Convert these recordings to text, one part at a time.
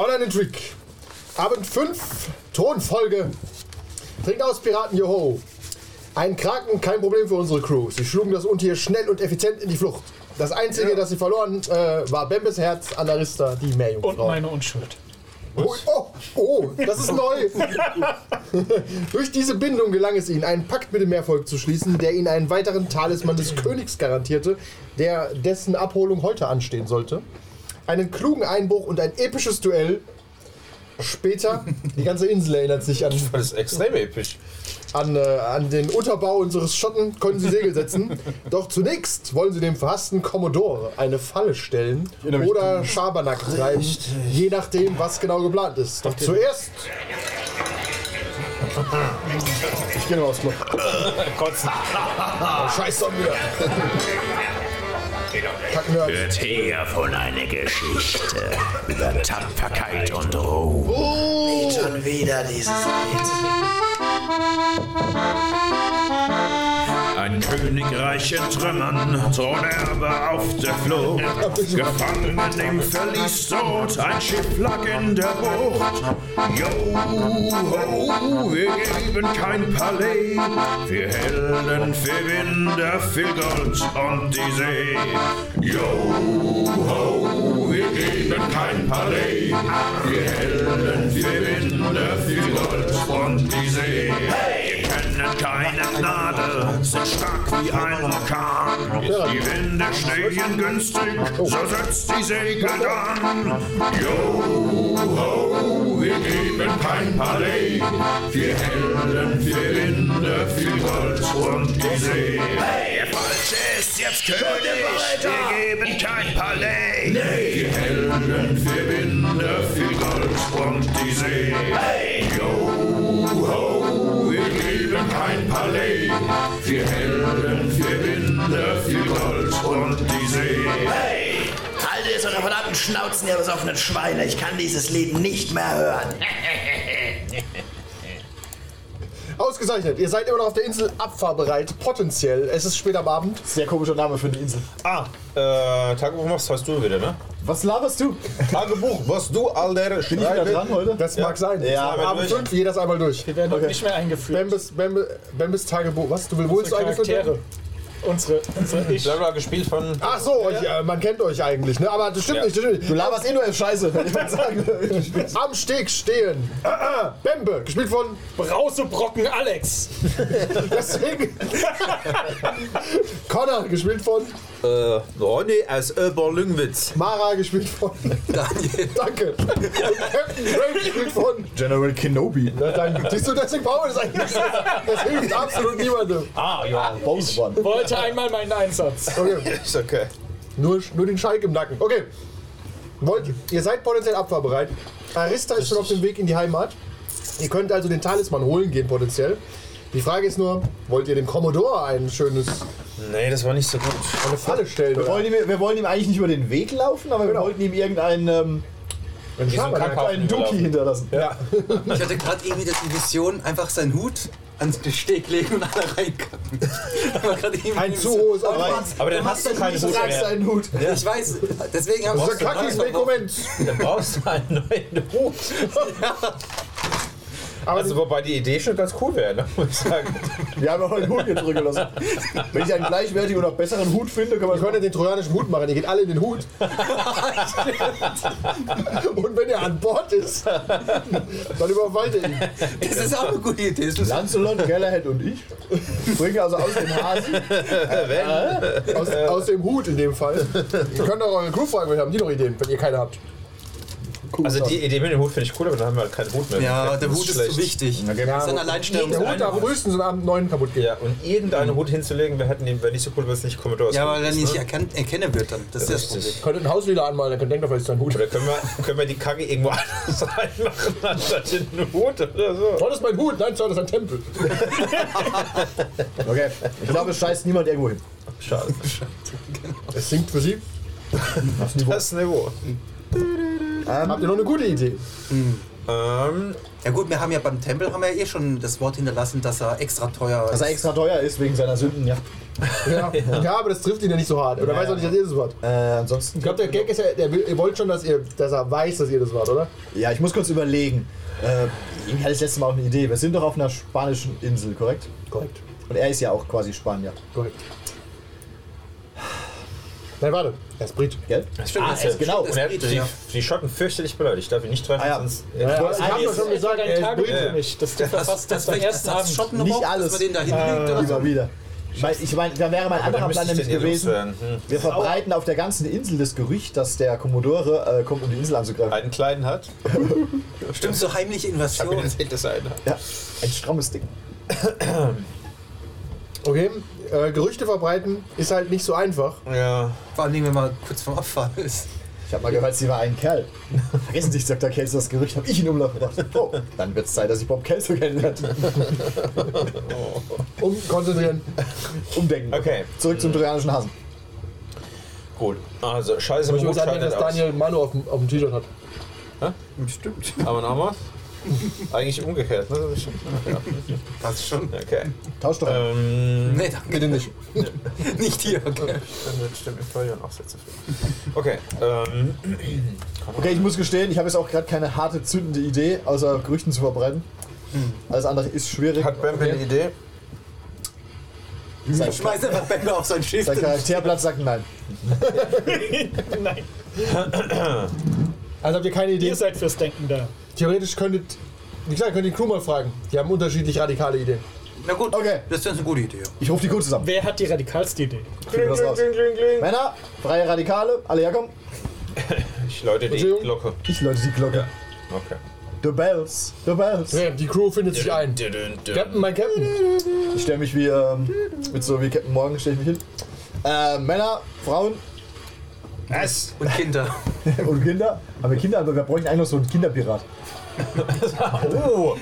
Online Intrigue. Abend 5, Tonfolge. Trinkt aus, Piraten, joho. Ein Kraken, kein Problem für unsere Crew. Sie schlugen das Untier schnell und effizient in die Flucht. Das Einzige, das sie verloren, äh, war Bembes Herz, Anarista, die Und Meerjungfrau. meine Unschuld. Oh, oh, oh, das ist neu. Durch diese Bindung gelang es ihnen, einen Pakt mit dem Meervolk zu schließen, der ihnen einen weiteren Talisman des Königs garantierte, der dessen Abholung heute anstehen sollte. Einen klugen Einbruch und ein episches Duell. Später, die ganze Insel erinnert sich an, Das ist extrem episch. an, äh, an den Unterbau unseres Schotten, konnten sie Segel setzen. Doch zunächst wollen sie dem verhassten Commodore eine Falle stellen oder Schabernack treiben, je nachdem, was genau geplant ist. Doch zuerst Ich gehe nochmal aufs Klo. Kotzen. Scheiß doch wieder. Hört her von einer Geschichte über Tapferkeit und Ruhm. Nicht schon wieder dieses Lied. Ein Königreich in Trümmern, Thronerbe auf der Flucht. Gefangen im Verlies dort, ein Schiff lag in der Bucht. Yo, ho, wir geben kein Palais. Wir Helden, für Winder, viel Gold und die See. Yo, ho, wir geben kein Palais. Wir Helden, für Winder, viel Gold und die See. Keine Gnade, sind stark wie ein Orkan. Die Winde stehen günstig, so setzt die Segel an. Yo, ho, wir geben kein Palais. Wir Helden, wir Winde, viel Gold und die See. Der Falsche ist jetzt König, wir geben kein Palais. Wir Helden, wir Winde, viel Gold und die See. Yo, ho, wir geben kein Palais. Wir Helden, wir Winde, viel Gold und die See. Haltet eure verdammten Schnauzen, ihr besoffenen Schweine. Ich kann dieses Lied nicht mehr hören. Ausgezeichnet. Ihr seid immer noch auf der Insel abfahrbereit. Potenziell. Es ist spät am Abend. Sehr komischer Name für die Insel. Ah, äh, Tagebuch machst hast du wieder, ne? Was laberst du? Tagebuch, was du, Alter, Bin ich wieder dran heute? Das mag sein. Ja, Abend durch. 5, jedes einmal durch. Wir werden heute nicht mehr eingeführt. Bembes, Bembe, Bembes Tagebuch. Was? Du willst Unsere eingeführt werden? Unsere, unsere Ich. Selber gespielt von. Ach so, euch, äh, man kennt euch eigentlich, ne? Aber das stimmt Ja. nicht, das stimmt nicht. Du laberst eh nur elf Scheiße, wenn ich mal sagen Am Steg stehen. Ah, ah, Bembe, gespielt von. Brausebrocken Alex. Deswegen. Connor, gespielt von. Äh, Ronny aus Oberlüngwitz. Mara, gespielt von. Daniel. Danke. Und Captain Drake, gespielt von. General Kenobi. Na, danke. Siehst du, deswegen brauchen wir das eigentlich. Das hilft absolut niemandem. Ah, ja. Both one. Wollte einmal meinen Einsatz. Okay. Ist okay. Nur, nur den Schalk im Nacken. Okay. Wollt, ihr seid potenziell abfahrbereit. Arista ist schon auf dem Weg in die Heimat. Ihr könnt also den Talisman holen gehen potenziell. Die Frage ist nur, wollt ihr dem Commodore ein schönes, Nee, das war nicht so gut. eine Falle stellen? Wir Oder wollen, ihm, wir wollen ihm eigentlich nicht über den Weg laufen, aber Genau. wir wollten ihm irgendeinen ähm, einen? Kackhaufen. einen Duki hinterlassen. Ja. Ich hatte gerade irgendwie die Vision, einfach seinen Hut ans Steg legen und alle reinkacken. Ein zu hohes Aufwand. Aber dann hast du keine Du Hut tragst mehr. einen Hut. Ich weiß, deswegen habe Das ich ist ein kackiges Dokument. Dann brauchst du einen neuen Hut. Aber Also, wobei die Idee schon ganz cool wäre, ne? muss ich sagen. Wir haben noch einen Hut hier zurückgelassen. Wenn ich einen gleichwertigen oder besseren Hut finde, können wir ihr könnt ja den trojanischen Hut machen. Ihr geht alle in den Hut. Und wenn er an Bord ist, dann überfallt ihr ihn. Das ist auch eine gute Idee. Lancelot, Galahad und ich bringen also aus den Hasen. Aus, aus dem Hut in dem Fall. Ihr könnt auch eure Crew fragen, vielleicht haben die noch Ideen, wenn ihr keine habt. Also, die Idee mit dem Hut finde ich cool, aber dann haben wir halt keinen Hut mehr. ja, Das der Hut ist schlecht. zu wichtig. Okay. Das ist ein Alleinstellungsmerkmal. Der Hut darf frühestens am Abend neun kaputt gehen. Ja, und irgendeinen Hut hinzulegen, wir hätten ihn, wäre nicht so cool, wenn es nicht Commodore Ja, weil er ist, nicht ne? erkannt, erkennen wird dann. Das ist das Problem. Könnt ihr ein Haus wieder anmalen, dann denkt doch, vielleicht ist ein Hut. Oder können wir, können wir die Kacke irgendwo anders reinmachen, anstatt in den Hut oder so? Das ist mein Hut. Nein, das ist ein Tempel. Okay, ich glaube, es scheißt niemand irgendwo hin. Schade. Es singt für sie. Das Niveau. Habt ihr noch eine gute Idee? Ähm, Ja gut, wir haben ja beim Tempel haben wir ja eh schon das Wort hinterlassen, dass er extra teuer ist. Dass er extra teuer ist wegen seiner Sünden, ja. Ja. ja, aber das trifft ihn ja nicht so hart. Oder Ja, weiß auch nicht, dass ihr das wart. Äh, ansonsten. Ich glaube, der Gag ist ja, der will, ihr wollt schon, dass, ihr, dass er weiß, dass ihr das wart, oder? Ja, ich muss kurz überlegen. Äh, irgendwie hatte ich letztes Mal auch eine Idee. Wir sind doch auf einer spanischen Insel, korrekt? Korrekt. Und er ist ja auch quasi Spanier. Korrekt. Nein, warte. Er ist Brit. Gell? stimmt, Ah, das er ist ist genau. Hat Brite, die, ja. die Schotten fürchterlich beleidigt. Darf ich nicht treffen, Ah, ja. sonst. Ja, ja, ich habe Ah, doch schon es gesagt, er ein ist Tagebuch Brit. für mich. Das dürfen wir fast das beim ersten Abend. Schotten Nicht alles. Dass man den da hinlegt oder so. Immer wieder. Ich meine, ich mein, da wäre mein anderer Plan nämlich gewesen. Hm. Wir verbreiten auf der ganzen Insel das Gerücht, dass der Commodore äh, kommt, um die Insel anzugreifen. Einen kleinen hat. Stimmt, so heimliche Ich habe Invasion. erzählt, dass er einen hat. Ja, ein strammes Ding. Okay, äh, Gerüchte verbreiten ist halt nicht so einfach. Ja. Vor allem, wenn man kurz vorm Abfahren ist. Ich habe mal gehört, sie war ein Kerl. Vergessen Sie, Dr. Kelso, das Gerücht habe ich in Umlauf gebracht. Oh, dann wird es Zeit, dass ich Bob Kelso kennenlerne. Um konzentrieren. Umdenken. Okay. Zurück zum trojanischen Hasen. Gut. Also, scheiße, Ich Mut muss sagen, dass. Daniel Manu auf dem, auf dem T-Shirt hat. Stimmt. Aber nochmal. Eigentlich umgekehrt, ne? Das stimmt. Ja. Das schon. Okay. Tausch doch. ein. Ähm, Nee, danke. Bitte nicht. Nicht hier, okay. dann stimmt mit Feuer auch sehr zufrieden. Okay. Ähm, Okay, ich muss gestehen, ich habe jetzt auch gerade keine harte, zündende Idee, außer Gerüchten zu verbreiten. Alles andere ist schwierig. hat Bambi eine Idee? Sein, Schmeiß einfach Bänder auf sein Schiff. sein Charakterblatt sagt nein. Nein, Also habt ihr keine Idee? ihr seid fürs Denken da. Theoretisch könntet, wie gesagt, könnt ihr die Crew mal fragen. Die haben unterschiedlich radikale Ideen. Na gut, Okay. das ist eine gute Idee. Ich rufe die Crew zusammen. Wer hat die radikalste Idee? Kriegen wir das raus. Männer, freie Radikale, alle herkommen. Ich läute die Entschuldigung? Glocke. Ich läute die Glocke. Okay. The Bells, the Bells. Ja, die Crew findet sich ein. Captain, mein Captain. Ich stelle mich wie, ähm, mit so wie Captain Morgan stelle ich mich hin. Äh, Männer, Frauen Was? Und Kinder. und Kinder. Haben wir Kinder, aber wir bräuchten eigentlich noch so einen Kinderpirat. Oh,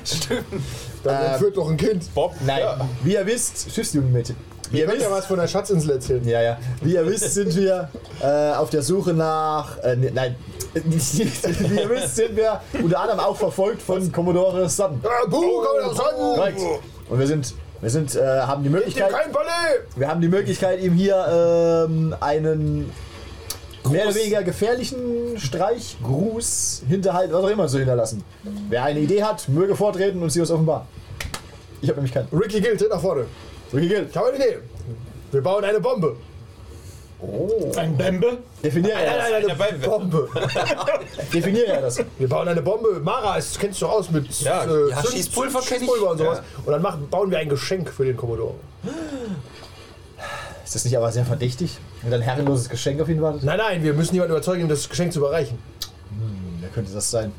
Dann Äh, entführt doch ein Kind. Bob. Nein, Ja. wie ihr wisst, Schiffsjugendmädchen. Wie Ihr ihr könnt ja was von der Schatzinsel erzählen. ja, ja. Wie ihr wisst, sind wir äh, auf der Suche nach. Äh, ne, nein. Wie ihr wisst, sind wir unter anderem auch verfolgt von Commodore Sutton. Ah, buh, komm, das Korrekt. Und wir sind, wir sind, äh, haben die Möglichkeit, wir haben die Möglichkeit, ihm hier ähm, einen mehr oder weniger gefährlichen Streich, Gruß, Hinterhalt, was auch immer zu hinterlassen. Wer eine Idee hat, möge vortreten und sie uns offenbaren. Ich habe nämlich keinen. Ricky Gill, tritt nach vorne. Viel Geld. Ich habe eine Idee. Wir bauen eine Bombe. Ein Bembe? Definiere Nein, er nein, dabei eine wäre. Bombe. das. Definiere er das. Wir bauen eine Bombe. Mara, es kennst du doch aus mit Ja. äh, Ja, Zünd- Schießpulver ich. Schießpulver und sowas. Ja. Und dann machen, bauen wir ein Geschenk für den Commodore. Ist das nicht aber sehr verdächtig? Wenn ein herrenloses Geschenk auf ihn wartet? Nein, nein, wir müssen jemanden überzeugen, ihm das Geschenk zu überreichen. Wer könnte das sein?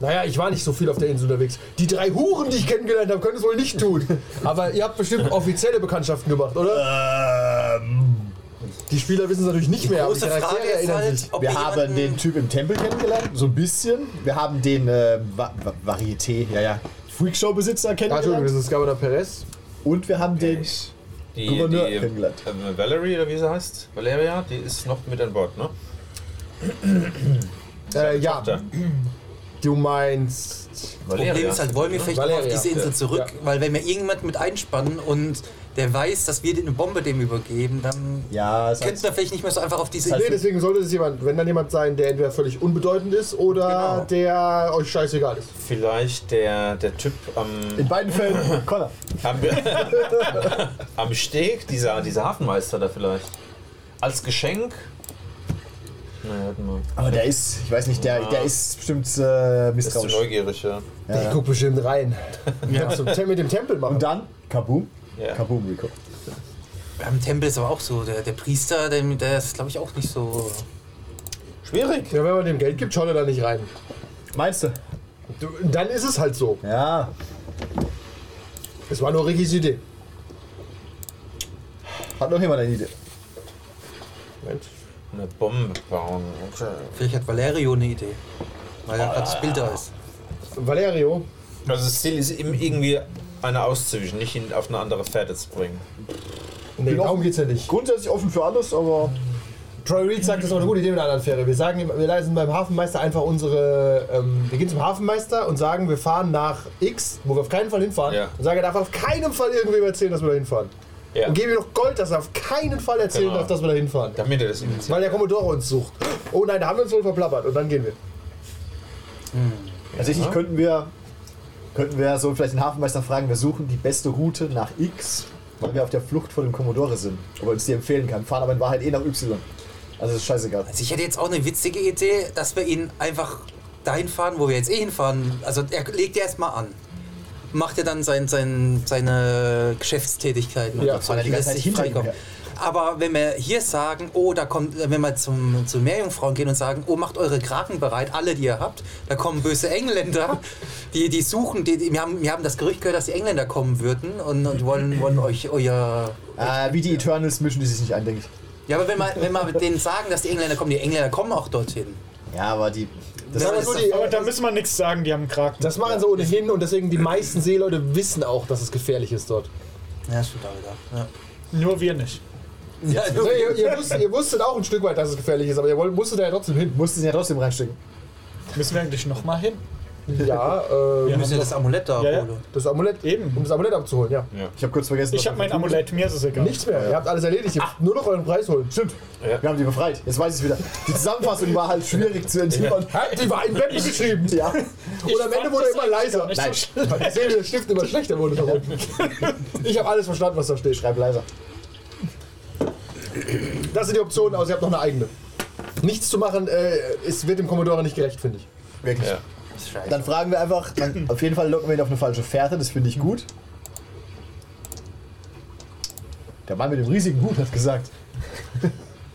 Naja, ich war nicht so viel auf der Insel unterwegs. Die drei Huren, die ich kennengelernt habe, können es wohl nicht tun. Aber ihr habt bestimmt offizielle Bekanntschaften gemacht, oder? Die Spieler wissen es natürlich nicht mehr, aber die Große Frage erinnern halt, sich. ob Wir haben den Typ im Tempel kennengelernt, so ein bisschen. Wir haben den äh, Va Va Varieté, ja, ja, Freakshow-Besitzer Ah, Entschuldigung, kennengelernt. das ist Governor Perez. Und wir haben den Die, Gouverneur die kennengelernt. äh, Valerie, oder wie sie heißt? Valeria, die ist noch mit an Bord, ne? Äh, ja, Tochter. Du meinst. Problem ist halt, wollen wir vielleicht Valeria. auf diese Insel zurück? Ja. Weil wenn wir jemanden mit einspannen und der weiß, dass wir eine Bombe dem übergeben, dann Ja, es könnten wir vielleicht nicht mehr so einfach auf diese Nee, Insel. deswegen sollte es jemand, wenn dann jemand sein, der entweder völlig unbedeutend ist oder Genau. der euch scheißegal ist. Vielleicht der, der Typ am, in beiden Fällen Connor. am, am Steg, dieser, dieser Hafenmeister da vielleicht. Als Geschenk. Mal. Aber der ist, ich weiß nicht, der, der ist bestimmt äh, Bist du misstrauisch. neugierig, ja? Ja, Ich ja. guck bestimmt rein. Kannst du mit dem Tempel machen. Und dann Kaboom. Ja. Kaboom, Rico. Am Tempel ist aber auch so, der, der Priester, der, der ist glaube ich auch nicht so. Schwierig. Ja, wenn man dem Geld gibt, schaut er da nicht rein. Meinst du? Du, dann ist es halt so. Ja. Es war nur Rickys Idee. Hat noch jemand eine Idee? Moment. Eine Bombe bauen. Okay. Vielleicht hat Valerio eine Idee. Weil er gerade das Bild da ist. Valerio, Also das Ziel ist ihm irgendwie eine auszuwischen, nicht ihn auf eine andere Fährte zu bringen. nee, darum geht's ja nicht. Grundsätzlich offen für alles, aber Troy Reed sagt, das ist auch eine gute Idee mit einer anderen Fähre. Wir sagen, ihm- wir leisten beim Hafenmeister einfach unsere. Ähm, wir gehen zum Hafenmeister und sagen, wir fahren nach X, wo wir auf keinen Fall hinfahren. Ja. Und sagen, er darf auf keinen Fall irgendwem erzählen, dass wir da hinfahren. Ja. Und geben ihm noch Gold, dass er auf keinen Fall erzählen Genau. darf, dass wir da hinfahren. Damit er das initiiert. Weil der Commodore uns sucht. Oh nein, da haben wir uns wohl verplappert und dann gehen wir. Tatsächlich könnten wir, könnten wir so vielleicht den Hafenmeister fragen, wir suchen die beste Route nach X, weil wir auf der Flucht vor dem Commodore sind. Ob er uns die empfehlen kann. Fahren aber in Wahrheit eh nach Y. Also ist scheißegal. Also ich hätte jetzt auch eine witzige Idee, dass wir ihn einfach dahin fahren, wo wir jetzt eh hinfahren. Also er legt ja erstmal an. Macht ja dann sein, sein, seine Geschäftstätigkeiten. Ja, und so. weil er die ganze Zeit sich hinter ihm freikommen. Aber wenn wir hier sagen, oh, da kommt, wenn wir zum, zu Meerjungfrauen gehen und sagen, oh, macht eure Kraken bereit, alle, die ihr habt, da kommen böse Engländer, die, die suchen, die, die, wir, haben, wir haben das Gerücht gehört, dass die Engländer kommen würden und, und wollen, wollen euch euer Äh, wie die Eternals mischen die sich nicht ein, denke ich. ja, aber wenn wir, wenn wir denen sagen, dass die Engländer kommen, die Engländer kommen auch dorthin. Ja, aber die. Das so, doch- die, Aber da müssen wir nichts sagen, die haben einen Kraken. das machen sie ohnehin und deswegen die meisten Seeleute wissen auch, dass es gefährlich ist dort. Ja, stimmt auch wieder. Ja. Nur wir nicht. Ja, Also, ihr, ihr, wusstet, ihr wusstet auch ein Stück weit, dass es gefährlich ist, aber ihr wollt- musstet da ja trotzdem hin. mussten sie ja trotzdem reinstecken. Müssen wir eigentlich noch mal hin? Ja, äh, wir müssen ja das Amulett da Ja, ja. abholen. das Amulett, Eben. um das Amulett abzuholen, ja. Ich habe kurz vergessen. Ich habe mein Amulett, mir ist es egal. Nichts mehr, ihr habt alles erledigt, ihr müsst nur noch euren Preis holen. Stimmt. Wir haben die befreit. Jetzt weiß ich es wieder. Die Zusammenfassung war halt schwierig zu entziffern. Die war in Wände geschrieben. Ja. Und am Ende wurde er immer leiser. Nein, ich sehe, wie der Stift immer schlechter wurde da unten. Ich habe alles verstanden, was da steht. Schreib leiser. Das sind die Optionen, außer ihr habt noch eine eigene. Nichts zu machen, äh, es wird dem Commodore nicht gerecht, finde ich. Wirklich. Ja. Dann fragen wir einfach, dann auf jeden Fall locken wir ihn auf eine falsche Fährte, das finde ich gut. Der Mann mit dem riesigen Hut hat gesagt.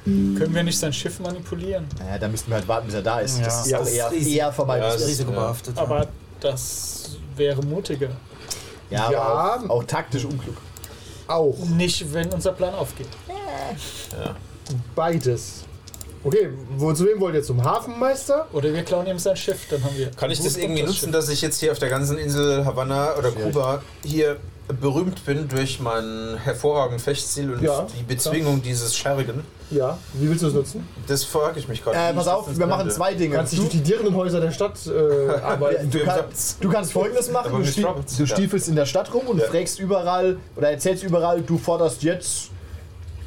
Können wir nicht sein Schiff manipulieren? Naja, da müssten wir halt warten, bis er da ist. Ja. Das ist Ja, eher, ist riesig. eher Ja, vermeidbar. das ist- risikobehaftet. Aber das wäre mutiger. Ja, Ja. aber auch, auch taktisch unklug. Auch. Nicht, wenn unser Plan aufgeht. Beides. Okay, wo, zu wem wollt ihr? Zum Hafenmeister? Oder wir klauen ihm sein Schiff, dann haben wir. Kann ich das irgendwie das nutzen, Schiff. dass ich jetzt hier auf der ganzen Insel Havanna oder Kuba hier berühmt bin durch meinen hervorragenden Fechtstil und Ja, die Bezwingung dieses Schergen? Ja. Wie willst du es nutzen? Das frage ich mich gerade. Äh, pass auf, wir machen könnte. zwei Dinge. Du kannst dich durch die Dirnenhäuser der Stadt äh, arbeiten. Du, kann, du kannst folgendes machen: Du, mit stie Roberts, du ja. stiefelst in der Stadt rum und Ja. fragst überall oder erzählst überall, du forderst jetzt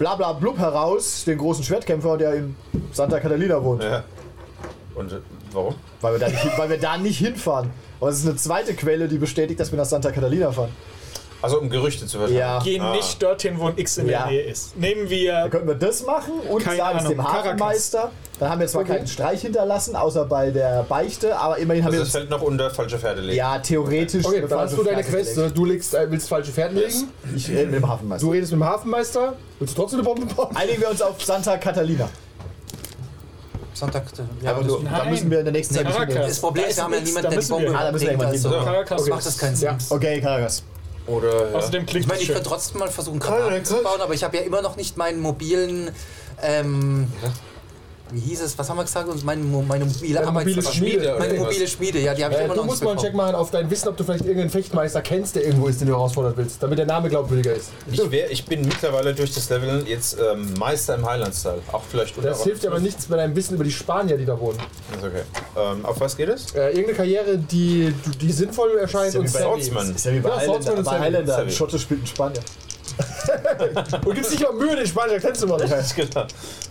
bla bla blub heraus, den großen Schwertkämpfer, der in Santa Catalina wohnt. Ja. Und äh, warum? Weil, wir da nicht, weil wir da nicht hinfahren. Aber es ist eine zweite Quelle, die bestätigt, dass wir nach Santa Catalina fahren. Also um Gerüchte zu verteilen. Ja. Gehen Ah. nicht dorthin, wo ein X in Ja. der Nähe ist. Nehmen Dann wir. könnten wir das machen und Keine sagen es Ahnung, dem. Hafenmeister. Dann haben wir zwar Okay. keinen Streich hinterlassen, außer bei der Beichte, aber immerhin haben Also wir uns fällt noch unter falsche Pferde legen. ja theoretisch. Okay, dann hast du deine Quest. Du legst, äh, willst falsche Fährten legen. Ich rede mit dem Hafenmeister. Du redest mit dem Hafenmeister. Willst du trotzdem eine Bombe bauen? Einigen wir uns auf Santa Catalina. Sonntag. Ja, Aber das, nur, da müssen wir in der nächsten Zeit das Problem Da ist, wir haben ja niemanden, da der die müssen Bombe wir. Ah, da müssen wir also hin. Caracas macht das keinen Sinn. Ja. Okay, Caracas. Oder ja. Außerdem klingt Ich meine, ich könnte trotzdem mal versuchen, Granaten zu bauen, aber ich habe ja immer noch nicht meinen mobilen. Ähm, wie hieß es? Was haben wir gesagt? Meine, meine mobile Deine mobile Schmiede Meine mobile Schmiede, ja, die habe ich Äh, immer du noch musst nicht mal einen Check machen auf dein Wissen, ob du vielleicht irgendeinen Fechtmeister kennst, der irgendwo ist, den du herausfordern willst, damit der Name glaubwürdiger ist. Ich, wär, ich bin mittlerweile durch das Leveln jetzt ähm, Meister im Highland-Style. Auch vielleicht unter Das hilft dir aber nichts bei deinem Wissen über die Spanier, die da wohnen. Ist okay. Ähm, auf was geht es? Äh, irgendeine Karriere, die, die sinnvoll erscheint ja und wie bei Savvy Swordsman. Ist ja wie bei Ja, Highlander. und Bei Savvy. Highlander. Savvy. Schotte spielt ein Spanier. Und gibt's nicht mal Mühe, den Spanier kennst du mal nicht. Ist klar.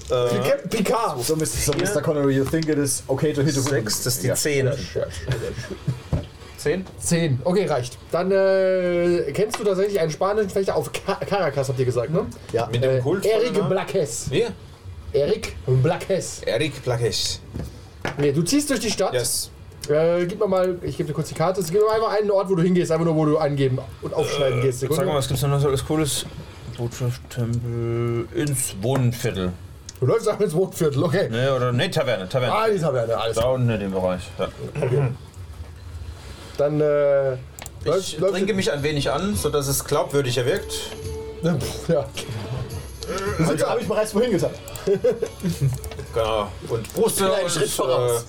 Äh, Captain Picard. So, Mr. So, Mr. Connery, you think it is okay to hit a woman? sechs, das ist die Ja. zehn. Zehn? Zehn. Okay, reicht. Dann äh, kennst du tatsächlich einen spanischen Fechter auf Ca Caracas, habt ihr gesagt, ne? Ja. Mit dem Äh, Kult. Eric Blaques. Wie? Eric Blaques. Eric Blakesh. Nee, du ziehst durch die Stadt. Yes. Äh, gib mir mal, ich gebe dir kurz die Karte. Gib mir mal einfach einen Ort, wo du hingehst, einfach nur, wo du angeben und aufschneiden gehst. Sekunde. Sag mal, was gibt's noch so alles Cooles? Botschaft-Tempel ins Wohnviertel. Du läufst einfach ins Wohnviertel, okay. Ne, oder ne, Taverne, Taverne. Ah, die Taverne, alles Da klar. unten in dem Bereich. Ja. Dann, äh, Ich trinke mich ein wenig an, sodass es glaubwürdiger wirkt. Pff, ja. Also habe ich bereits vorhin getan. Genau. Und Bruste bin einen und Schritt voraus.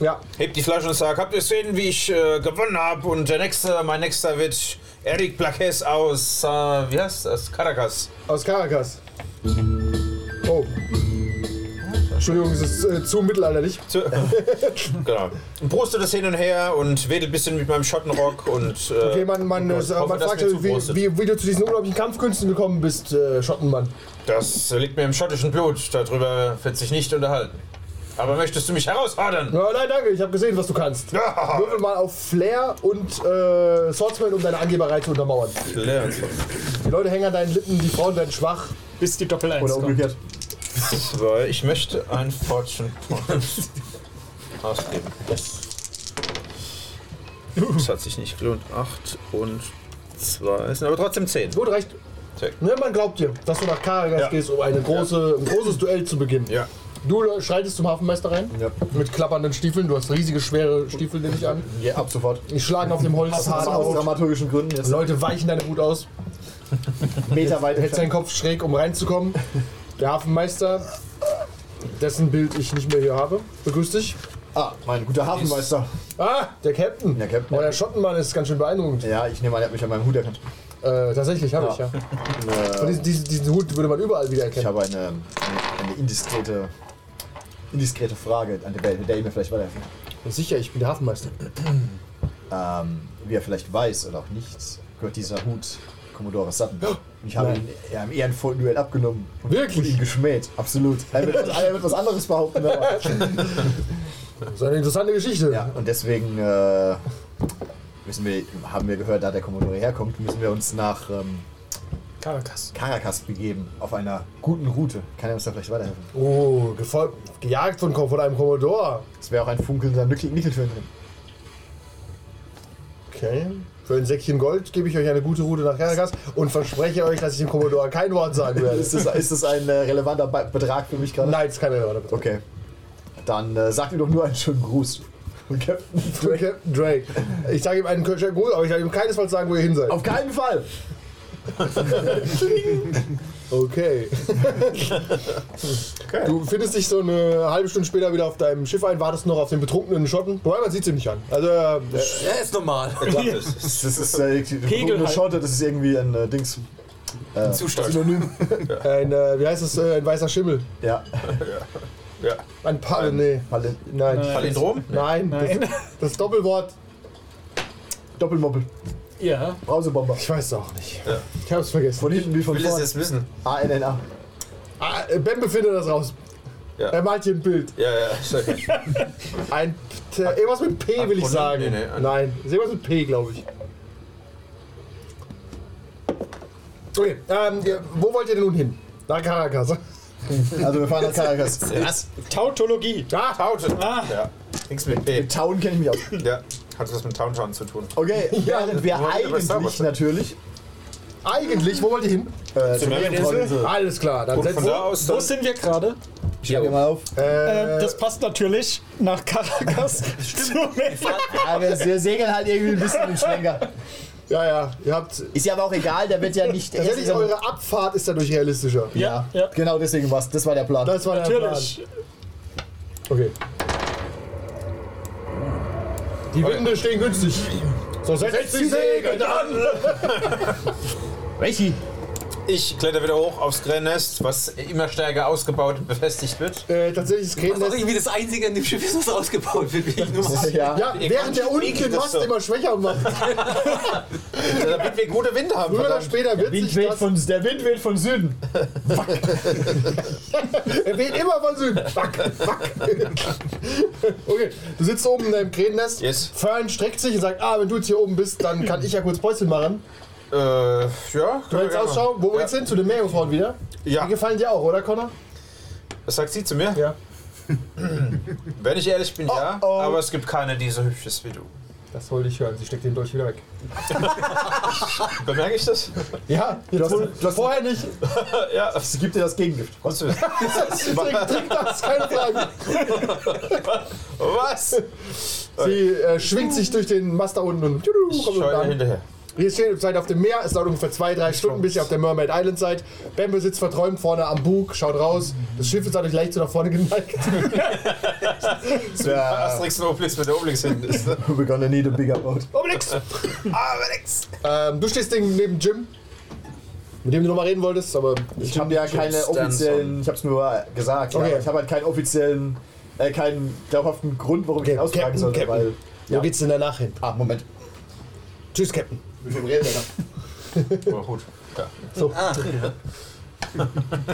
äh, Ja, heb die Flasche und sag, habt ihr gesehen, wie ich äh, gewonnen habe? Und der nächste, mein nächster wird Eric Blaques aus, äh, wie heißt das? Caracas. aus Caracas. Oh. Entschuldigung, es ist äh, zu mittelalterlich. Zu, genau. Und bruste das hin und her und wedel ein bisschen mit meinem Schottenrock und. Äh, Okay, man, man, äh, hoffe, man fragt, wie, wie, wie du zu diesen unglaublichen Kampfkünsten gekommen bist, äh, Schottenmann. Das liegt mir im schottischen Blut. Darüber wird sich nicht unterhalten. Aber möchtest du mich herausfordern? Ja, nein, danke, ich habe gesehen, was du kannst. Ja. Würfel mal auf Flair und äh, Swordsman, um deine Angeberei zu untermauern. Die Leute hängen an deinen Lippen, die Frauen werden schwach. Bis die Doppel 1 Oder kommt. umgekehrt. Zwei. Ich möchte ein Fortune Point ausgeben. Das hat sich nicht gelohnt. 8 und 2 sind aber trotzdem 10. Gut, recht. Check. Ne, man glaubt dir, dass du nach Karagas Ja. gehst, um eine große, ein großes Duell zu beginnen. Ja. Du schreitest zum Hafenmeister rein Ja. mit klappernden Stiefeln. Du hast riesige, schwere Stiefel, nehme ich an. Ja, ab sofort. Die schlagen auf dem Holz Aus auf. dramaturgischen Gründen jetzt Leute weichen deine Wut aus. Meter weit Hältst deinen. Kopf schräg, um reinzukommen. Der Hafenmeister, dessen Bild ich nicht mehr hier habe, begrüßt dich. Ah, mein guter Hafenmeister. Ah, der Captain. Der Captain. Euer Schottenmann ist ganz schön beeindruckend. Ja, ich nehme an, er hat mich an meinem Hut erkannt. Äh, tatsächlich habe Ja. ich ja. Und diesen, diesen, Hut würde man überall wieder Ich erkennen. habe eine, eine, eine indiskrete, indiskrete Frage, an der, mit der ihr mir vielleicht weiterhelfen könnt. Sicher, ich bin der Hafenmeister. ähm, Wie er vielleicht weiß oder auch nicht, gehört dieser Hut Commodore Sutton. Und ich habe ihn ja, im ehrenvollen Duell abgenommen und, Wirklich? ihn geschmäht. Absolut. Er wird, er wird was anderes behaupten. Aber, Das ist eine interessante Geschichte. ja, und deswegen äh, müssen wir, haben wir gehört, da der Commodore herkommt, müssen wir uns nach ähm, Caracas. Caracas begeben, auf einer guten Route. Kann er uns da vielleicht weiterhelfen? Oh, gefolgt, gejagt von, von einem Commodore. Es wäre auch ein funkelnder Nickel Nickelfilm drin. Okay. Für ein Säckchen Gold gebe ich euch eine gute Route nach Caracas und verspreche euch, dass ich dem Commodore kein Wort sagen werde. Ist das, ist das ein äh, relevanter Be Betrag für mich gerade? Nein, es ist keine Rede. Okay. Dann äh, sagt ihm doch nur einen schönen Gruß. Und Captain Für Captain Drake. Ich sage ihm einen schönen Gruß, aber ich sage ihm keinesfalls sagen, wo ihr hin seid. Auf keinen Fall! Okay. Du findest dich so eine halbe Stunde später wieder auf deinem Schiff ein, wartest noch auf den betrunkenen Schotten. Wobei, man sieht sie nicht an. Also, äh, Ja, ist normal. Das ist äh, eine halt. Schotte, das ist irgendwie ein äh, Dings. Äh, Zustand. Synonym. ein, äh, wie heißt das, äh, ein weißer Schimmel. Ja. Ja. Ein Pa, nee. Palin Nein. Palindrom? Nein, Nein. Das, das Doppelwort. Doppelmoppel. Ja. Brausebomber. Ich weiß es auch nicht. Ich hab's vergessen. Von hinten wie von Will es vorne. jetzt wissen? ANNA. Ah, äh, Ben befindet das raus. Ja. Er malt hier ein Bild. Ja, ja. okay. Ein, äh, irgendwas mit P will ich sagen. Nee, nee, ein- Nein, ist irgendwas mit P, glaube ich. Okay, ähm, wo wollt ihr denn nun hin? Nach Caracas. Also wir fahren nach Caracas. Was? Tautologie. Ah, Taute. Ah. Ja. Nichts mit P. Mit Town kenne ich mich aus. Ja. Hat was mit Townschauen zu tun. Okay, während wir wir eigentlich natürlich eigentlich, wo wollt ihr hin? äh, Zur. Meerjungfrau- Alles klar, dann Und setzt von da aus Wo dann sind wir gerade? Schreib dir mal auf. Äh, äh, das passt natürlich nach Caracas. Stimmt. Ja, wir, wir segeln halt irgendwie ein bisschen den Schlenker. Ja, ja, ihr habt. Ist ja aber auch egal, der wird ja nicht. Tatsächlich, eure Abfahrt ist dadurch realistischer. ja, Ja. genau deswegen war's. Das war der Plan. Das war der Natürlich. Plan. Okay. Die Winde stehen günstig. So setzt die Segel an! Welchi? Ich kletter wieder hoch aufs Krähennest, was immer stärker ausgebaut und befestigt wird. Äh, tatsächlich ist Das ist doch Krähennest. irgendwie das Einzige an dem Schiff, ist, was ausgebaut wird. Wie ich nur mal. Ja. Ja, während der unten den Mast so? immer schwächer macht. Damit wir gute Winde haben. Früher oder verdammt. später wird sich Wind weht das. von, der Wind weht von Süden. Er weht immer von Süden. Wack, wack. Okay, du sitzt oben in deinem Krähennest. Yes. Fern streckt sich und sagt, ah, wenn du jetzt hier oben bist, dann kann ich ja kurz Päuschen machen. Äh, ja. Du hältst Ausschau. Wo geht's hin? Zu den Meerjungfrauen wieder? Ja. Die gefallen dir auch, oder Connor? Was sagt sie zu mir? Ja. Wenn ich ehrlich bin, ja. oh. Aber es gibt keine, die so hübsch ist wie du. Das wollte ich hören. Sie steckt den Dolch wieder weg. Bemerke ich das? Ja, jetzt wohl, vorher nicht. ja. Es gibt dir das Gegengift. Was? Trink, trink das, keine Frage. Was? Sie äh, schwingt sich durch den Mast da unten und Ich kommt an. hinterher. Ihr steht seid auf dem Meer, es dauert ungefähr zwei, drei Stunden, bis ihr auf der Mermaid Island seid. Bamble sitzt verträumt vorne am Bug, schaut raus. Das Schiff ist dadurch leicht so nach vorne geneigt. Das wäre. Asterix und Obelix mit der Obelix hinten ist. ne? We're gonna need a bigger boat. Obelix! Aber nix. Ähm, du stehst neben Jim. mit dem du nochmal reden wolltest, aber Ich habe ja keine Stanson. offiziellen, ich habe es nur gesagt, Okay. ja, ich habe halt keinen offiziellen, äh, keinen glaubhaften Grund, warum ich ihn austragen Captain, sollte, Captain. weil... wo Ja. geht's denn danach hin? Ah, Moment. Tschüss, Captain. Mit wem reden wir da? Aber gut. Ja. Ah,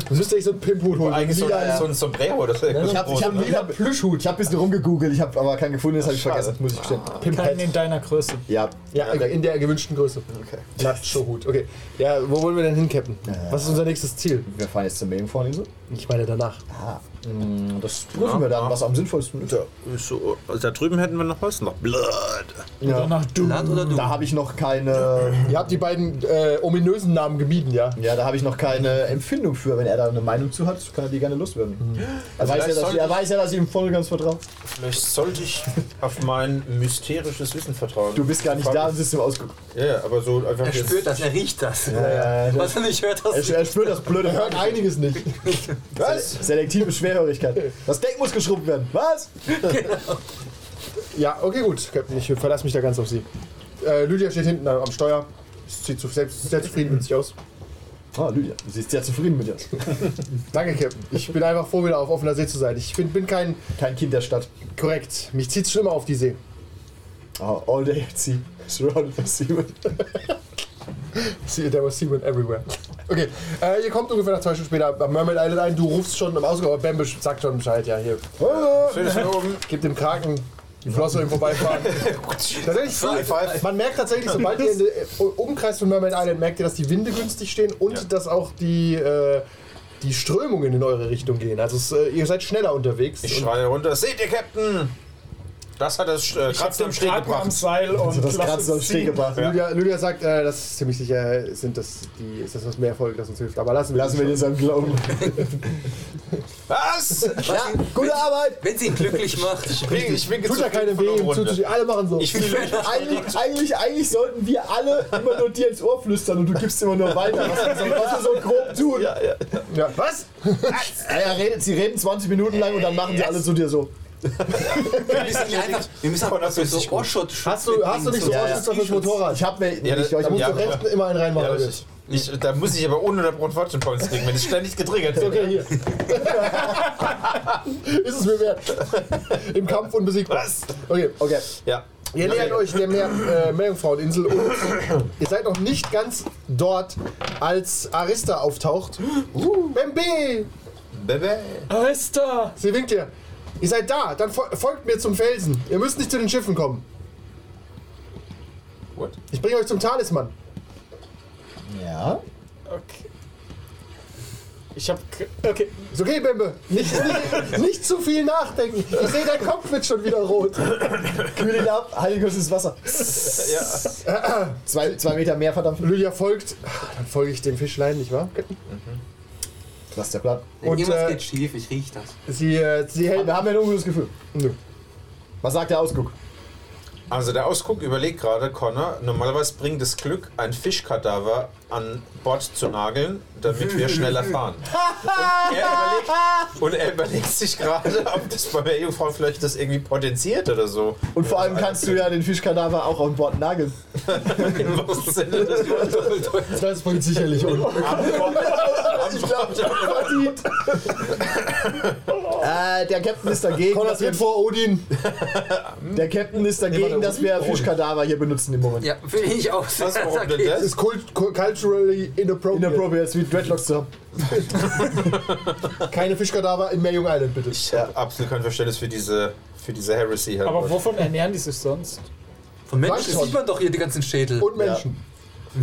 Du müsst echt so einen Pimphut holen. Eigentlich so, Lila- so ein Sombrero, das Ich habe hab, ich hab, Plüschhut. ich hab ein bisschen rumgegoogelt, ich habe aber keinen gefunden, das habe ich Schade. vergessen, muss ich gestehen. Keinen Pimpat. in deiner Größe. Ja, Ja, in der gewünschten Größe. okay. Nacho-Hut. Okay. Ja, wo wollen wir denn hin, Captain? Was ist unser nächstes Ziel? Wir fahren jetzt zur Meerjungfraueninsel. Ich meine danach. Ah, das prüfen wir dann, was am sinnvollsten ist. So, also da drüben hätten wir noch was. Noch Blood. Ja. Danach du. Land oder du? Da habe ich noch keine, Ihr habt die beiden äh, ominösen Namen gemieden, ja? ja, da habe ich noch keine Empfindung für. Wenn er da eine Meinung zu hat, kann er die gerne loswerden. Er, weiß ja, dass, er ich- weiß ja, dass ich ihm voll und ganz vertraue. Vielleicht sollte ich auf mein mysterisches Wissen vertrauen. Du bist gar nicht da und sitzt im Ausguck. Ja, ja, aber so einfach Er jetzt- spürt das, er riecht das. Ja, Was er nicht hört, das Er, er spürt das blöde Er hört einiges nicht. Was? Selektive Schwerhörigkeit. Das Deck muss geschrubbt werden. Was? Ja, okay, gut, Captain. Ich verlasse mich da ganz auf Sie. Äh, Lydia steht hinten am Steuer. Sieht selbst sehr zufrieden mit sich aus. Ah, Lydia, du siehst sehr zufrieden mit dir. Danke, Captain. Ich bin einfach froh, wieder auf offener See zu sein. Ich bin, bin kein Kein Kind der Stadt. korrekt. Mich zieht's schon immer auf die See. Oh, all day at sea. Surrounded by seamen. See, there was seamen everywhere. Okay, äh, ihr kommt ungefähr nach zwei Stunden später am Mermaid Island ein. Du rufst schon im Ausgang, aber Bambi sagt schon Bescheid. Ja, hier. Schönes oben. Gib dem Kraken die Flosse im Vorbeifahren. tatsächlich, five. man merkt tatsächlich, sobald ihr in den äh, Umkreis von Mermaid Island merkt ihr, dass die Winde günstig stehen und Ja. dass auch die, äh, die Strömungen in eure Richtung gehen. Also es, äh, ihr seid schneller unterwegs. Ich schreie runter. Seht ihr, Captain? Das hat das äh, Kratzen am Steg Kraken am gebracht. Seil und Also das Kratzen am es Steg gebracht. Lydia, Lydia sagt, äh, das ist ziemlich sicher, sind das die, ist das das Meervolk, das uns hilft. Aber lassen wir Lassen wir den seinem Glauben. Was? Ja, gute Arbeit! Wenn sie ihn glücklich macht. Ich bin, ich bin Tut ja keine weh, ihm zuzusehen. Alle machen so. Ich will Eigentlich, eigentlich, eigentlich sollten wir alle immer nur dir ins Ohr flüstern und du gibst immer nur weiter, was wir so, was wir so grob tun. Ja, ja. Was? ja, redet, sie reden 20 Minuten lang und dann machen sie alle zu dir so. Wir müssen ihn einfach, wir müssen einfach so, so Ohrschutz Hast du, hast du nicht so Ja, ja. Ohrschützer fürs Motorrad? Ich hab mir. Ja, ich, das- ich, Da musst Ja, du rechts immer einen reinmachen. Ja, ich, ich, da muss ich aber ununterbrochen Fortune Points kriegen, wenn ich ständig getriggert bin. Okay, hier. ist es mir wert. Im Kampf unbesiegbar. Was? Okay, okay. Ja. ihr nähert euch der Meer, äh, Meerjungfraueninsel und ihr seid noch nicht ganz dort, als Arista auftaucht. Uh, Bembe! Bebe. Arista! Sie winkt dir. Ihr seid da, dann fol folgt mir zum Felsen. Ihr müsst nicht zu den Schiffen kommen. What? Ich bringe euch zum Talisman. Ja. Okay. Ich hab. Okay. Ist okay, Bembe. Nicht, nicht, nicht zu viel nachdenken. Ich sehe, dein Kopf wird schon wieder rot. Kühl ihn ab, kurz ins Wasser. Ja. Zwei, zwei Meter mehr, verdammt. Lydia folgt. Dann folge ich dem Fischlein, nicht wahr? Das ist der Plan. Und, Irgendwas äh, geht schief, ich riech das. Sie, äh, sie hält. Wir haben ja ein ungutes Gefühl. Nö. Was sagt der Ausguck? Also der Ausguck überlegt gerade, Connor, normalerweise bringt es Glück, ein Fischkadaver an Bord zu nageln, damit wir schneller fahren. Und er überlegt, und er überlegt sich gerade, ob das bei der Jungfrau vielleicht das irgendwie potenziert oder so. Und vor allem kannst du ja den Fischkadaver auch auf Bord nageln. Im wahrsten Sinne des Wortes. Das bringt sicherlich um. Ich glaube, verdient. äh, der Captain ist dagegen. Wir, tritt vor Odin. der Captain ist dagegen, dass wir. Fischkadaver hier benutzen im Moment. Ja, finde ich auch. Was, warum denn Okay. das? Ist kult, cu- culturally inappropriate. Inappropriate, wie Dreadlocks zu haben. Keine Fischkadaver in Meerjung Island, bitte. Ich habe absolut kein Verständnis für diese, für diese Heresy. Halt. Aber wovon ernähren die sich sonst? Von Menschen sieht man doch hier die ganzen Schädel. Und Menschen.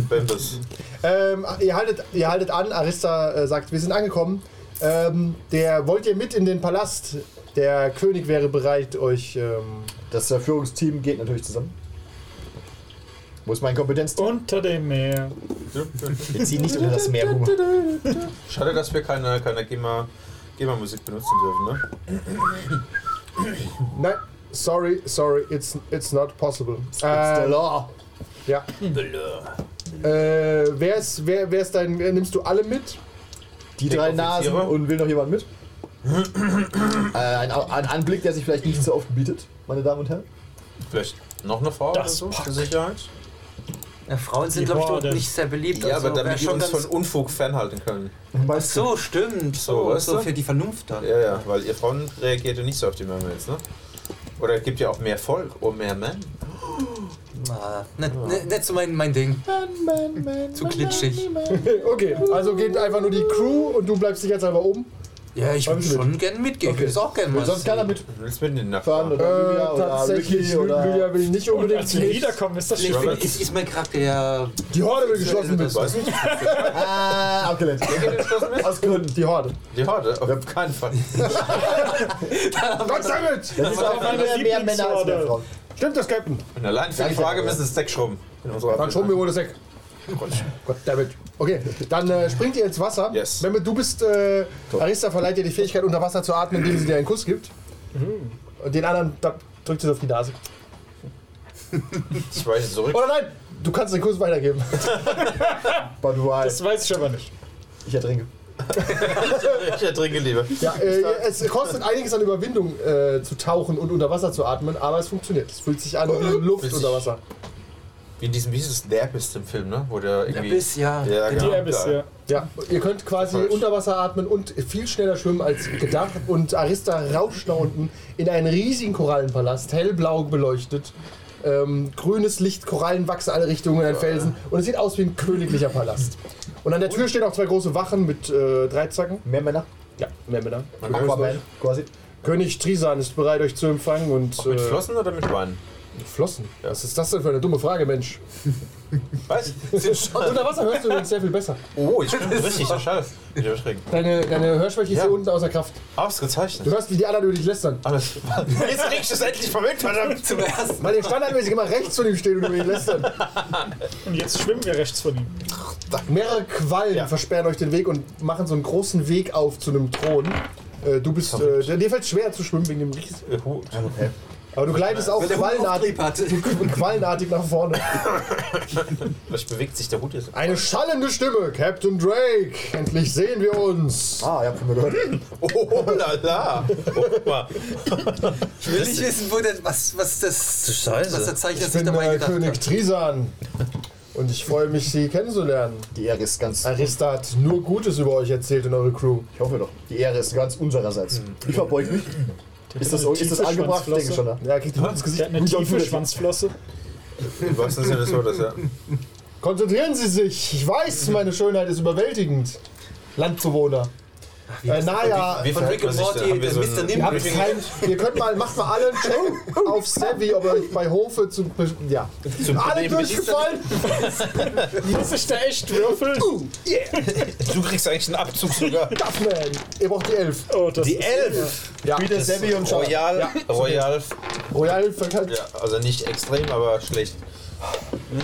Bembes. Ähm, ihr, haltet, ihr haltet an, Arista äh, sagt, wir sind angekommen. Ähm, der wollt ihr mit in den Palast? Der König wäre bereit, euch. Ähm, Das äh, Führungsteam geht natürlich zusammen. Wo ist mein Kompetenzteam? Unter dem Meer. Wir ziehen nicht unter das Meer rüber. Schade, dass wir keine, keine GEMA, GEMA-Musik benutzen dürfen, ne? nein, sorry, sorry, it's, it's not possible. It's the Ähm, law. ja. Äh, wer ist, wer, wer ist dein. Wer, nimmst du alle mit? Die drei Nasen und will noch jemand mit? äh, ein, ein Anblick, der sich vielleicht nicht so oft bietet, meine Damen und Herren. Vielleicht noch eine Frau Das oder so, zur Sicherheit? Ja, Frauen sind, glaube ich, dort nicht sehr beliebt. Ja, also aber damit die schon uns ganz- von Unfug fernhalten können. Ach so, stimmt. So, So, weißt so für die Vernunft dann. Ja, ja, weil ihr Frauen reagiert ja nicht so auf die Mermaids, ne? Oder es gibt ja auch mehr Volk und mehr Männer. Na, nicht, nicht, nicht so mein, mein Ding. Zu glitschig. Okay, also geht einfach nur die Crew und du bleibst sicherheitshalber oben. Ja, ich würde Kommst du mit? schon gerne mitgehen. Ich will es auch gerne mal Sonst keiner sehen. mit Du willst mit in den fahren Nachbarn. oder Äh, Lydia oder tatsächlich, Ricky oder... Lydia will nicht Und unbedingt als wir wiederkommen, ist das Ich bin, ist, ist mein Charakter ja... Die Horde will geschlossen werden. Weiß nicht. Ah, abgelehnt. Aus Gründen. Die Horde. Die Horde? Auf keinen Fall. Gott sei Dank! Das ist auch mehr Männer als mehr Lieblingshorde. Frauen. Stimmt das, Captain? Und allein für die. Frage müssen wir das Deck schrubben. In unserer Dann schon wir wohl das Eck. Gott damit. Okay, dann äh, springt ihr ins Wasser. Yes. Mehmet, du bist. Äh, Arista verleiht dir die Fähigkeit, unter Wasser zu atmen, indem sie dir einen Kuss gibt. Und den anderen da drückt sie auf die Nase. Ich weiche zurück. Oder nein, du kannst den Kuss weitergeben. But why? Das weiß ich aber nicht. Ich ertrinke. Ich ertrinke lieber. Ja, äh, es kostet einiges an Überwindung äh, zu tauchen und unter Wasser zu atmen, aber es funktioniert. Es fühlt sich an wie Luft unter Wasser. Wie in diesem, wie ist es, The Abyss im Film, ne? Wo der irgendwie... Abyss, ja. Ja, Die genau. Abyss, ja. Ja, ihr könnt quasi Falsch. unter Wasser atmen und viel schneller schwimmen als gedacht. Und Arista rauscht nach unten in einen riesigen Korallenpalast, hellblau beleuchtet. Ähm, grünes Licht, Korallen wachsen alle Richtungen, ein Felsen. Und es sieht aus wie ein königlicher Palast. Und an der Tür stehen auch zwei große Wachen mit äh, Dreizacken. Mehr Männer. Ja, mehr Männer. Aquaman, quasi. König Trisan ist bereit, euch zu empfangen und. Mit äh, Flossen oder mit Wein? Flossen? Was ist das denn für eine dumme Frage, Mensch? Was? Unter Wasser hörst du übrigens sehr viel besser. Oh, ich bin richtig erschrecken. Deine, deine Hörschwäche ist Ja. hier unten außer Kraft. Ausgezeichnet. Du hörst, wie die anderen über dich lästern. Alles. Jetzt krieg ich das endlich verrückt, verdammt. Zum ersten Weil ihr standardmäßig immer rechts von ihm steht und über ihn lästern. Und jetzt schwimmen wir rechts von ihm. Mehrere Quallen Ja. versperren euch den Weg und machen so einen großen Weg auf zu einem Thron. Äh, du bist, äh, dir fällt schwer zu schwimmen wegen dem Ries. Aber du gleitest auch der quallenartig, quallenartig nach vorne. Vielleicht bewegt sich der Hut jetzt. Eine schallende Stimme, Captain Drake. Endlich sehen wir uns. Ah, ihr habt von mir gehört. Oh, lala. Oh, guck mal. Ich will nicht wissen, wo das, was, was das, Scheiße. was der Zeichner Ich sich dabei äh, gedacht König hat. Trisan. Und ich freue mich, Sie kennenzulernen. Die Ehre ist ganz. Arista hat nur Gutes über euch erzählt in eure Crew. Ich hoffe doch. Die Ehre ist ganz unsererseits. Ich verbeug mich. Ist das, ist das angebracht? Ich denke schon. Ja, er kriegt ins Der Gesicht. hat eine tiefe. Schwanzflosse. Im wahrsten Sinne des Wortes, ja. Konzentrieren Sie sich. Ich weiß, meine Schönheit ist überwältigend. Landbewohner. Äh, naja, Wie Von verhält Rick und? Morty, der so Mr. ein- Nim. ihr, habt kein, ihr könnt mal, macht mal alle einen Check auf Savvy, ob ihr euch bei Hofe zu. Ja. Zum Alle ist- durchgefallen? Muss ich da echt würfeln? Du kriegst eigentlich einen Abzug sogar. Duffman. Ihr braucht die Elf. Oh, das Die ist- Elf! Ja. Wieder Sevi und Schau. Royal. Royal. Royal verkackt. Ja, also nicht extrem, aber schlecht.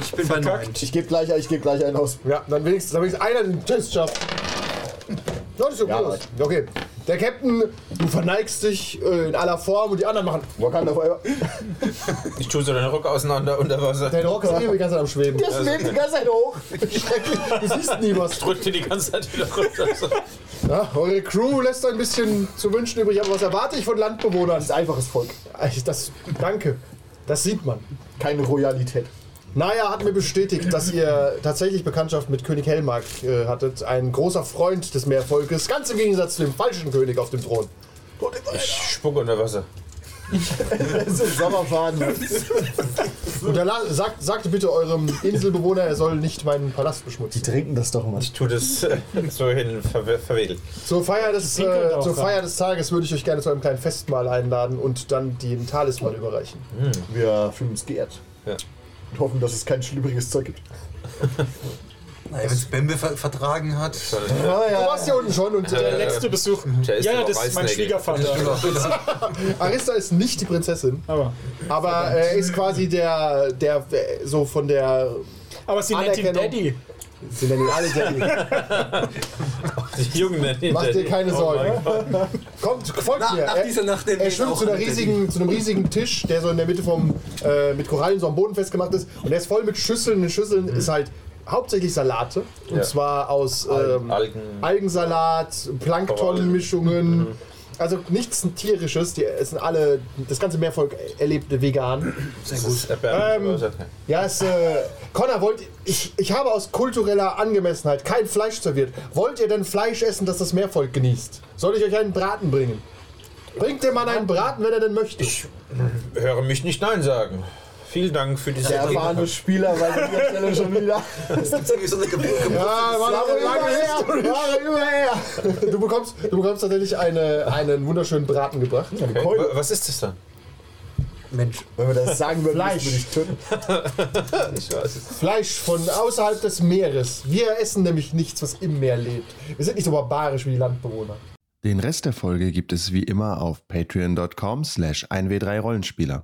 Ich bin bei neun. Ich gebe gleich, ich geb gleich einen aus. Ja, dann wenigstens, dann wenigstens einer den Test schafft. Ja, das ist okay. Ja, okay. Der Captain, du verneigst dich äh, in aller Form und die anderen machen. Wakanda Forever. Ich tue so deine Rücken auseinander unter Wasser. Dein Rock ist eh die ganze Zeit am Schweben. Der schwebt die ganze Zeit hoch. Schrecklich. Du siehst nie was. Drückt dir die ganze Zeit wieder runter. Ja, eure Crew lässt ein bisschen zu wünschen übrig, aber was erwarte ich von Landbewohnern? Das ist einfaches Volk. Das, danke. Das sieht man. Keine Royalität. Naya hat mir bestätigt, dass ihr tatsächlich Bekanntschaft mit König Helmark äh, hattet. Ein großer Freund des Meervolkes, ganz im Gegensatz zu dem falschen König auf dem Thron. Ich spucke unter Wasser. Das ist Sommerfaden. Und er la- sagt, sagte bitte eurem Inselbewohner, er soll nicht meinen Palast Die beschmutzen. trinken das doch mal. Ich tue das äh, so hin ver verwedelt. Zur Feier, des, Die äh, zur. Feier des Tages würde ich euch gerne zu einem kleinen Festmahl einladen und dann den Talisman überreichen. Wir fühlen uns geehrt. Ja. Und hoffen, dass es kein schlüppriges Zeug gibt. Naja, wenn es Bembe ver vertragen hat. Du warst hier unten schon und Der äh, letzte Besuch. Ja, ja, das ist mein. Schwiegervater. Arista ist nicht die Prinzessin, Aber, aber er ist quasi der, der äh, so von der. aber sie nennt ihn. Daddy. Sie nennen ihn alle Daddy. Die Jungen nennen Mach dir keine Sorgen. Kommt, folgt Nach, mir. nach Er- dieser Nacht Er schwimmt zu, einer riesigen, zu einem riesigen Tisch, der so in der Mitte vom, äh, mit Korallen so am Boden festgemacht ist. Und der ist voll mit Schüsseln. In den Schüsseln ist halt hauptsächlich Salate. Und Ja. zwar aus ähm, Algen. Algensalat, Planktonmischungen. Also nichts tierisches, die es sind alle, das ganze Meervolk erlebte vegan. Sehr gut. Ähm, Ja, es, äh, Connor, wollt, ich, ich habe aus kultureller Angemessenheit kein Fleisch serviert. Wollt ihr denn Fleisch essen, das das Meervolk genießt? Soll ich euch einen Braten bringen? Bringt dem Mann einen Braten, wenn er denn möchte. höre mich nicht Nein sagen. Vielen Dank für diese Der erfahrene Spieler bei der Stelle schon wieder. Das ist irgendwie so eine Geburt. Ja, war eine lange über her, Jahre über her. Du bekommst, du bekommst tatsächlich eine, einen wunderschönen Braten gebracht. Okay. Keule. Wa- Was ist das dann? Mensch. Wenn wir das sagen würden, Fleisch. würde ich töten. Ich weiß es. Fleisch von außerhalb des Meeres. Wir essen nämlich nichts, was im Meer lebt. Wir sind nicht so barbarisch wie die Landbewohner. Den Rest der Folge gibt es wie immer auf patreon.com slash 1w3rollenspieler.